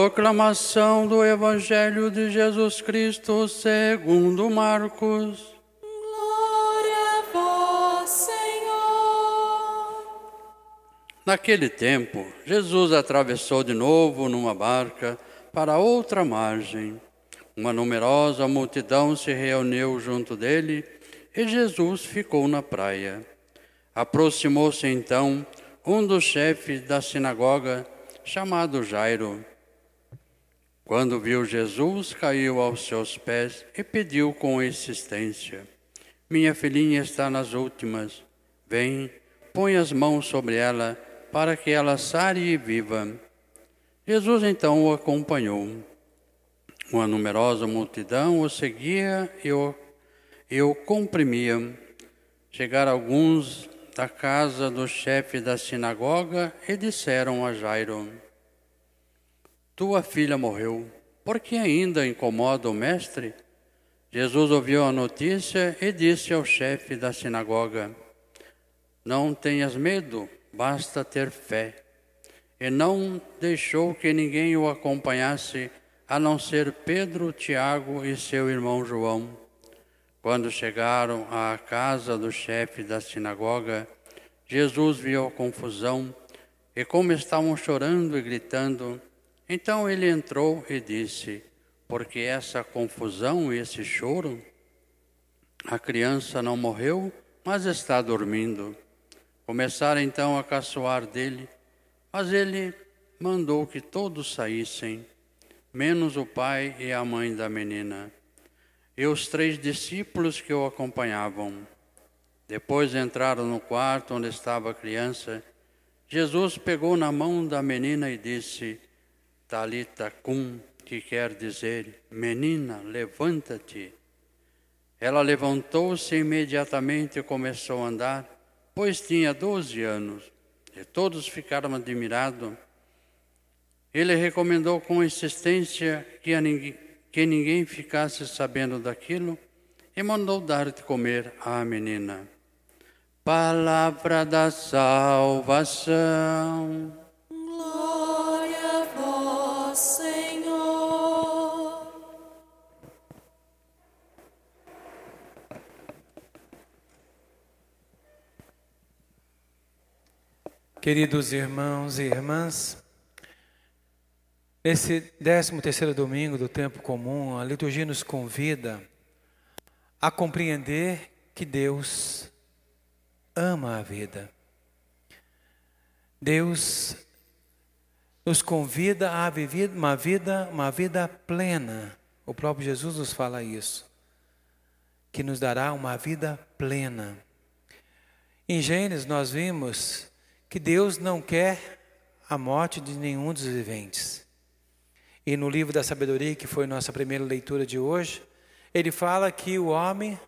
Proclamação do Evangelho de Jesus Cristo segundo Marcos. Glória a vós, Senhor. Naquele tempo, Jesus atravessou de novo numa barca para outra margem. Uma numerosa multidão se reuniu junto dele e Jesus ficou na praia. Aproximou-se então um dos chefes da sinagoga, chamado Jairo. Quando viu Jesus, caiu aos seus pés e pediu com insistência: Minha filhinha está nas últimas. Vem, põe as mãos sobre ela, para que ela sare e viva. Jesus então o acompanhou. Uma numerosa multidão o seguia e o, e o comprimia. Chegaram alguns da casa do chefe da sinagoga e disseram a Jairo: tua filha morreu, por que ainda incomoda o mestre? Jesus ouviu a notícia e disse ao chefe da sinagoga: Não tenhas medo, basta ter fé. E não deixou que ninguém o acompanhasse, a não ser Pedro, Tiago e seu irmão João. Quando chegaram à casa do chefe da sinagoga, Jesus viu a confusão e como estavam chorando e gritando, então ele entrou e disse: Porque essa confusão e esse choro? A criança não morreu, mas está dormindo. Começaram então a caçoar dele, mas ele mandou que todos saíssem, menos o pai e a mãe da menina, e os três discípulos que o acompanhavam. Depois entraram no quarto onde estava a criança. Jesus pegou na mão da menina e disse: Talita cum, que quer dizer, menina, levanta-te. Ela levantou-se imediatamente e começou a andar, pois tinha doze anos. E todos ficaram admirados. Ele recomendou com insistência que, ninguém, que ninguém ficasse sabendo daquilo e mandou dar de comer à menina. Palavra da salvação. Queridos irmãos e irmãs, nesse 13 terceiro domingo do tempo comum, a liturgia nos convida a compreender que Deus ama a vida. Deus nos convida a viver uma vida, uma vida plena. O próprio Jesus nos fala isso, que nos dará uma vida plena. Em Gênesis nós vimos que Deus não quer a morte de nenhum dos viventes. E no livro da sabedoria, que foi nossa primeira leitura de hoje, ele fala que o homem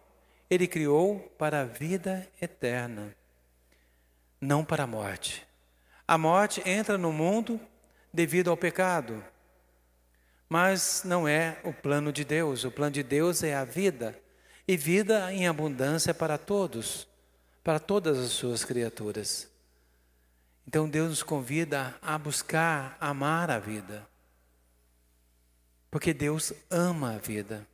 ele criou para a vida eterna, não para a morte. A morte entra no mundo devido ao pecado, mas não é o plano de Deus. O plano de Deus é a vida, e vida em abundância para todos, para todas as suas criaturas. Então Deus nos convida a buscar amar a vida. Porque Deus ama a vida.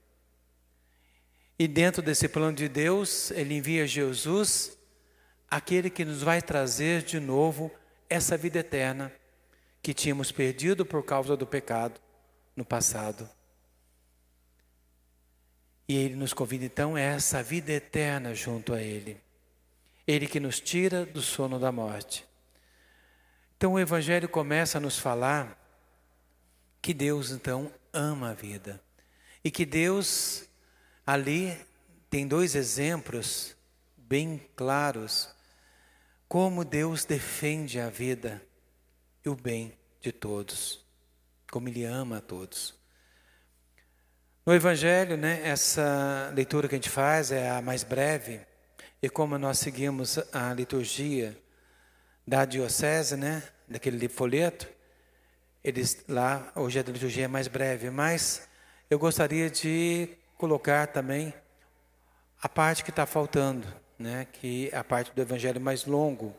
E dentro desse plano de Deus, Ele envia Jesus, aquele que nos vai trazer de novo essa vida eterna que tínhamos perdido por causa do pecado no passado. E Ele nos convida então a essa vida eterna junto a Ele. Ele que nos tira do sono da morte. Então o Evangelho começa a nos falar que Deus então ama a vida e que Deus ali tem dois exemplos bem claros como Deus defende a vida e o bem de todos, como Ele ama a todos. No Evangelho, né, essa leitura que a gente faz é a mais breve, e como nós seguimos a liturgia da diocese, né, daquele folheto, eles lá, hoje a liturgia é mais breve, mas eu gostaria de colocar também a parte que está faltando, né, que é a parte do evangelho mais longo,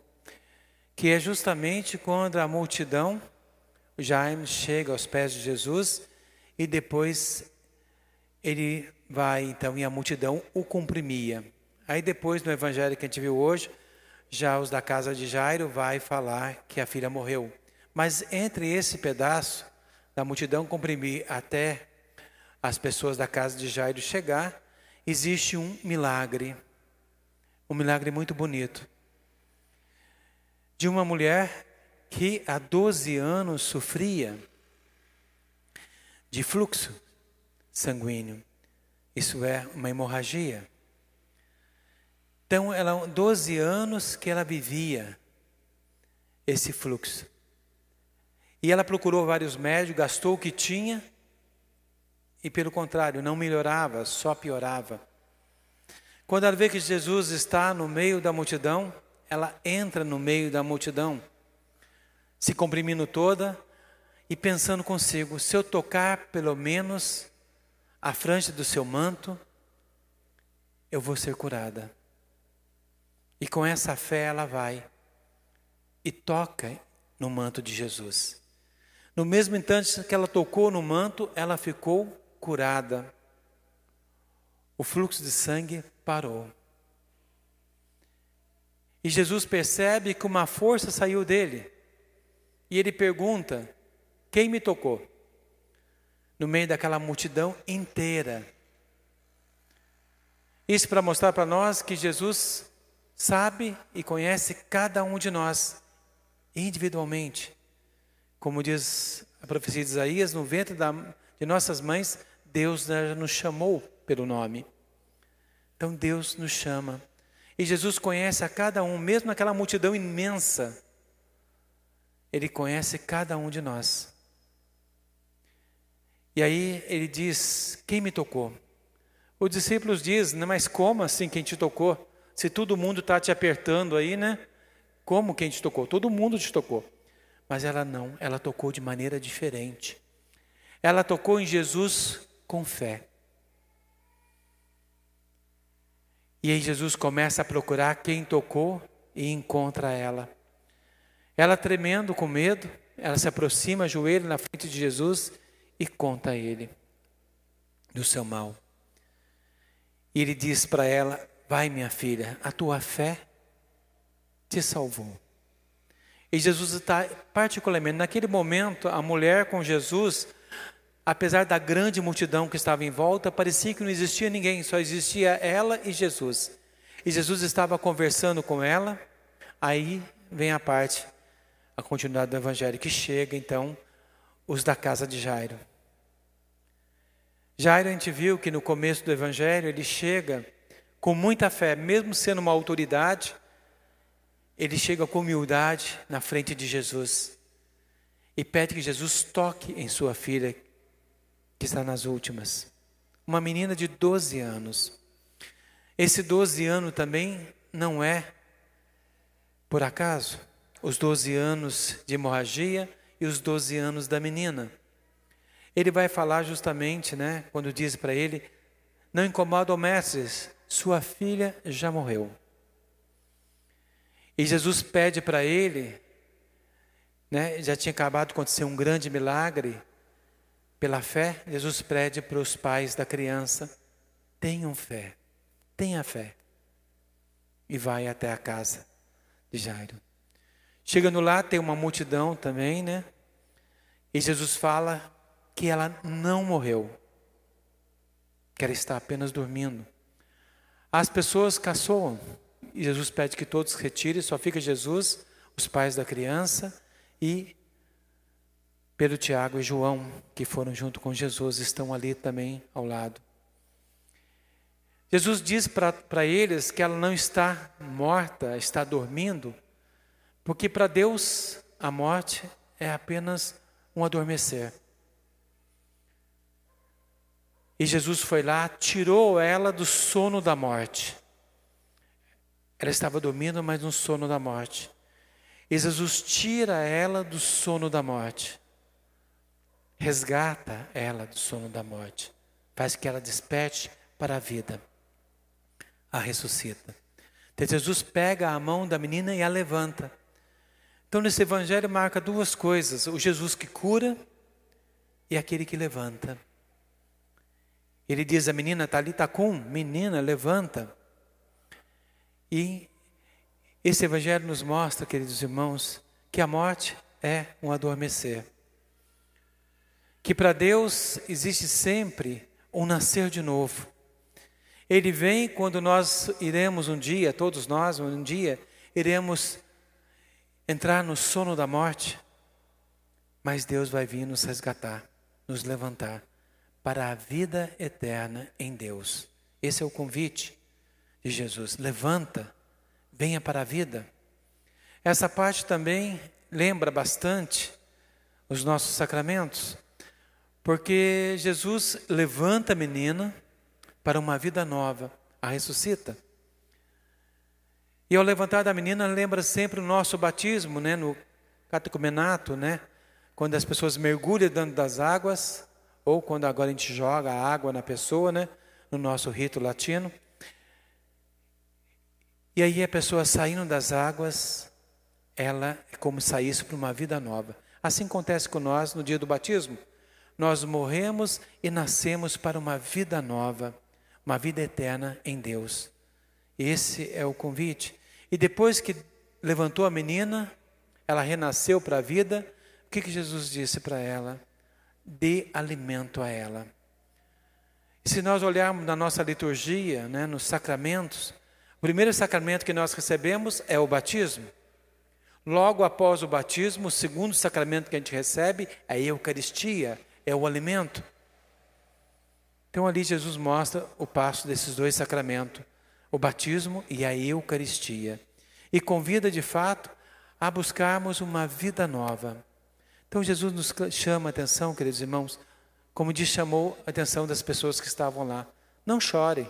que é justamente quando a multidão Jaime chega aos pés de Jesus e depois ele vai então e a multidão o comprimia. Aí depois no evangelho que a gente viu hoje, já os da casa de Jairo vai falar que a filha morreu. Mas entre esse pedaço da multidão comprimir até as pessoas da casa de Jairo chegar, existe um milagre. Um milagre muito bonito. De uma mulher que há 12 anos sofria de fluxo sanguíneo. Isso é uma hemorragia. Então, ela 12 anos que ela vivia esse fluxo. E ela procurou vários médicos, gastou o que tinha e, pelo contrário, não melhorava, só piorava. Quando ela vê que Jesus está no meio da multidão, ela entra no meio da multidão, se comprimindo toda e pensando consigo: se eu tocar pelo menos a franja do seu manto, eu vou ser curada. E com essa fé ela vai e toca no manto de Jesus. No mesmo instante que ela tocou no manto, ela ficou curada. O fluxo de sangue parou. E Jesus percebe que uma força saiu dele. E ele pergunta: Quem me tocou? No meio daquela multidão inteira. Isso para mostrar para nós que Jesus sabe e conhece cada um de nós individualmente. Como diz a profecia de Isaías, no ventre da, de nossas mães, Deus nos chamou pelo nome. Então Deus nos chama. E Jesus conhece a cada um, mesmo naquela multidão imensa. Ele conhece cada um de nós. E aí ele diz: Quem me tocou? Os discípulos dizem: Mas como assim quem te tocou? Se todo mundo está te apertando aí, né? Como quem te tocou? Todo mundo te tocou. Mas ela não, ela tocou de maneira diferente. Ela tocou em Jesus com fé. E aí Jesus começa a procurar quem tocou e encontra ela. Ela tremendo com medo, ela se aproxima, joelho na frente de Jesus e conta a ele do seu mal. E ele diz para ela: Vai, minha filha, a tua fé te salvou. E Jesus está, particularmente, naquele momento, a mulher com Jesus, apesar da grande multidão que estava em volta, parecia que não existia ninguém, só existia ela e Jesus. E Jesus estava conversando com ela, aí vem a parte, a continuidade do Evangelho, que chega então os da casa de Jairo. Jairo, a gente viu que no começo do Evangelho, ele chega com muita fé, mesmo sendo uma autoridade, ele chega com humildade na frente de Jesus e pede que Jesus toque em sua filha, que está nas últimas. Uma menina de 12 anos. Esse 12 anos também não é por acaso. Os 12 anos de hemorragia e os 12 anos da menina. Ele vai falar justamente, né, quando diz para ele: Não incomoda o mestre, sua filha já morreu. E Jesus pede para ele, né, já tinha acabado de acontecer um grande milagre, pela fé, Jesus pede para os pais da criança: tenham fé, tenha fé. E vai até a casa de Jairo. Chegando lá, tem uma multidão também, né? E Jesus fala que ela não morreu, que ela está apenas dormindo. As pessoas caçoam. E Jesus pede que todos retirem, só fica Jesus, os pais da criança e Pedro, Tiago e João, que foram junto com Jesus, estão ali também ao lado. Jesus diz para eles que ela não está morta, está dormindo, porque para Deus a morte é apenas um adormecer. E Jesus foi lá, tirou ela do sono da morte. Ela estava dormindo, mas no sono da morte. E Jesus tira ela do sono da morte. Resgata ela do sono da morte. Faz que ela desperte para a vida. A ressuscita. Então Jesus pega a mão da menina e a levanta. Então, nesse evangelho marca duas coisas: o Jesus que cura e aquele que levanta. Ele diz a menina Talita cum, menina, levanta. E esse evangelho nos mostra, queridos irmãos, que a morte é um adormecer. Que para Deus existe sempre um nascer de novo. Ele vem quando nós iremos um dia, todos nós, um dia, iremos entrar no sono da morte, mas Deus vai vir nos resgatar, nos levantar para a vida eterna em Deus. Esse é o convite de Jesus. Levanta, venha para a vida. Essa parte também lembra bastante os nossos sacramentos, porque Jesus levanta a menina para uma vida nova, a ressuscita. E ao levantar da menina, lembra sempre o nosso batismo, né, no catecumenato, né, quando as pessoas mergulham dentro das águas, ou quando agora a gente joga a água na pessoa, né, no nosso rito latino. E aí a pessoa saindo das águas, ela é como saísse para uma vida nova. Assim acontece com nós no dia do batismo. Nós morremos e nascemos para uma vida nova, uma vida eterna em Deus. Esse é o convite. E depois que levantou a menina, ela renasceu para a vida, o que, que Jesus disse para ela? Dê alimento a ela. Se nós olharmos na nossa liturgia, né, nos sacramentos, o primeiro sacramento que nós recebemos é o batismo. Logo após o batismo, o segundo sacramento que a gente recebe é a Eucaristia, é o alimento. Então ali Jesus mostra o passo desses dois sacramentos o batismo e a Eucaristia. E convida de fato a buscarmos uma vida nova. Então Jesus nos chama a atenção, queridos irmãos, como diz, chamou a atenção das pessoas que estavam lá. Não chore.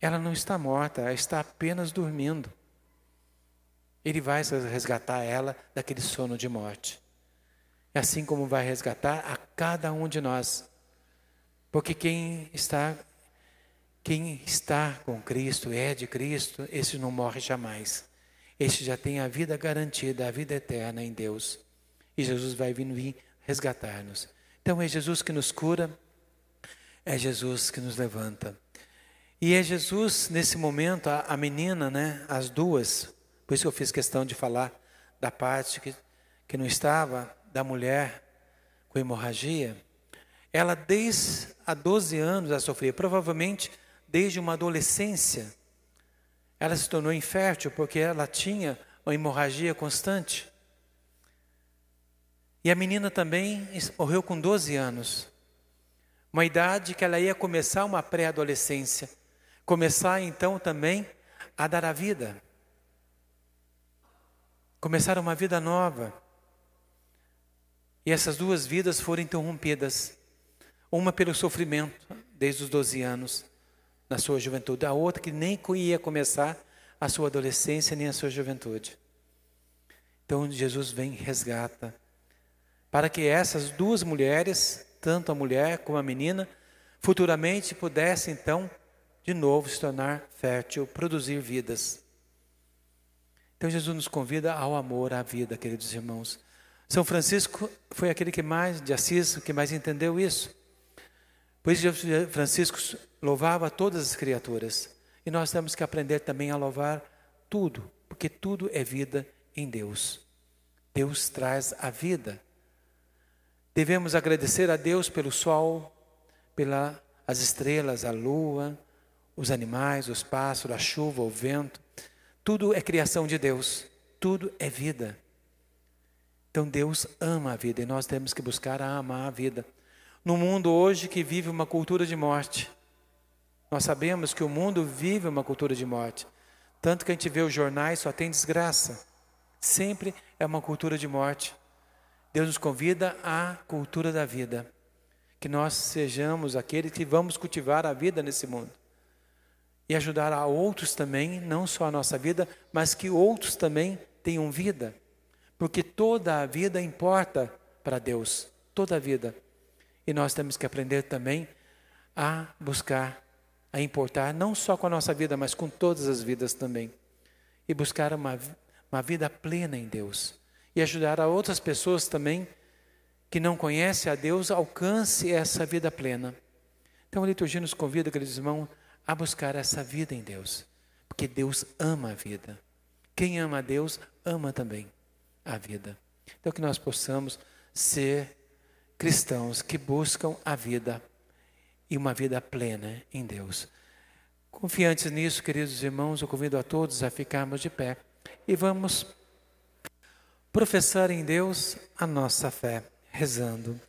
Ela não está morta, ela está apenas dormindo. Ele vai resgatar ela daquele sono de morte. Assim como vai resgatar a cada um de nós. Porque quem está quem está com Cristo, é de Cristo, esse não morre jamais. Esse já tem a vida garantida, a vida eterna em Deus. E Jesus vai vir, resgatar-nos. Então é Jesus que nos cura, é Jesus que nos levanta. E é Jesus, nesse momento, a, a menina, né, as duas, por isso que eu fiz questão de falar da parte que, que não estava, da mulher com hemorragia, ela desde há 12 anos a sofria, provavelmente desde uma adolescência, ela se tornou infértil porque ela tinha uma hemorragia constante. E a menina também morreu com 12 anos, uma idade que ela ia começar uma pré-adolescência, começar então também a dar a vida, começar uma vida nova. E essas duas vidas foram interrompidas, uma pelo sofrimento, desde os 12 anos, na sua juventude, a outra que nem ia começar a sua adolescência nem a sua juventude. Então Jesus vem e resgata, para que essas duas mulheres, tanto a mulher como a menina, futuramente pudessem então de novo se tornar fértil, produzir vidas. Então Jesus nos convida ao amor à vida, queridos irmãos. São Francisco foi aquele que mais de Assis que mais entendeu isso. Por isso Francisco louvava todas as criaturas. E nós temos que aprender também a louvar tudo, porque tudo é vida em Deus. Deus traz a vida. Devemos agradecer a Deus pelo sol, pelas estrelas, a lua, os animais, os pássaros, a chuva, o vento. Tudo é criação de Deus, tudo é vida. Então Deus ama a vida e nós temos que buscar a amar a vida. No mundo hoje que vive uma cultura de morte, nós sabemos que o mundo vive uma cultura de morte. Tanto que a gente vê os jornais, só tem desgraça. Sempre é uma cultura de morte. Deus nos convida à cultura da vida. Que nós sejamos aqueles que vamos cultivar a vida nesse mundo. E ajudar a outros também, não só a nossa vida, mas que outros também tenham vida. Porque toda a vida importa para Deus. Toda a vida. E nós temos que aprender também a buscar a importar não só com a nossa vida, mas com todas as vidas também. E buscar uma, uma vida plena em Deus e ajudar a outras pessoas também que não conhecem a Deus alcance essa vida plena. Então a liturgia nos convida, queridos irmãos, a buscar essa vida em Deus, porque Deus ama a vida. Quem ama a Deus ama também a vida. Então que nós possamos ser cristãos que buscam a vida e uma vida plena em Deus. Confiantes nisso, queridos irmãos, eu convido a todos a ficarmos de pé e vamos professar em Deus a nossa fé, rezando.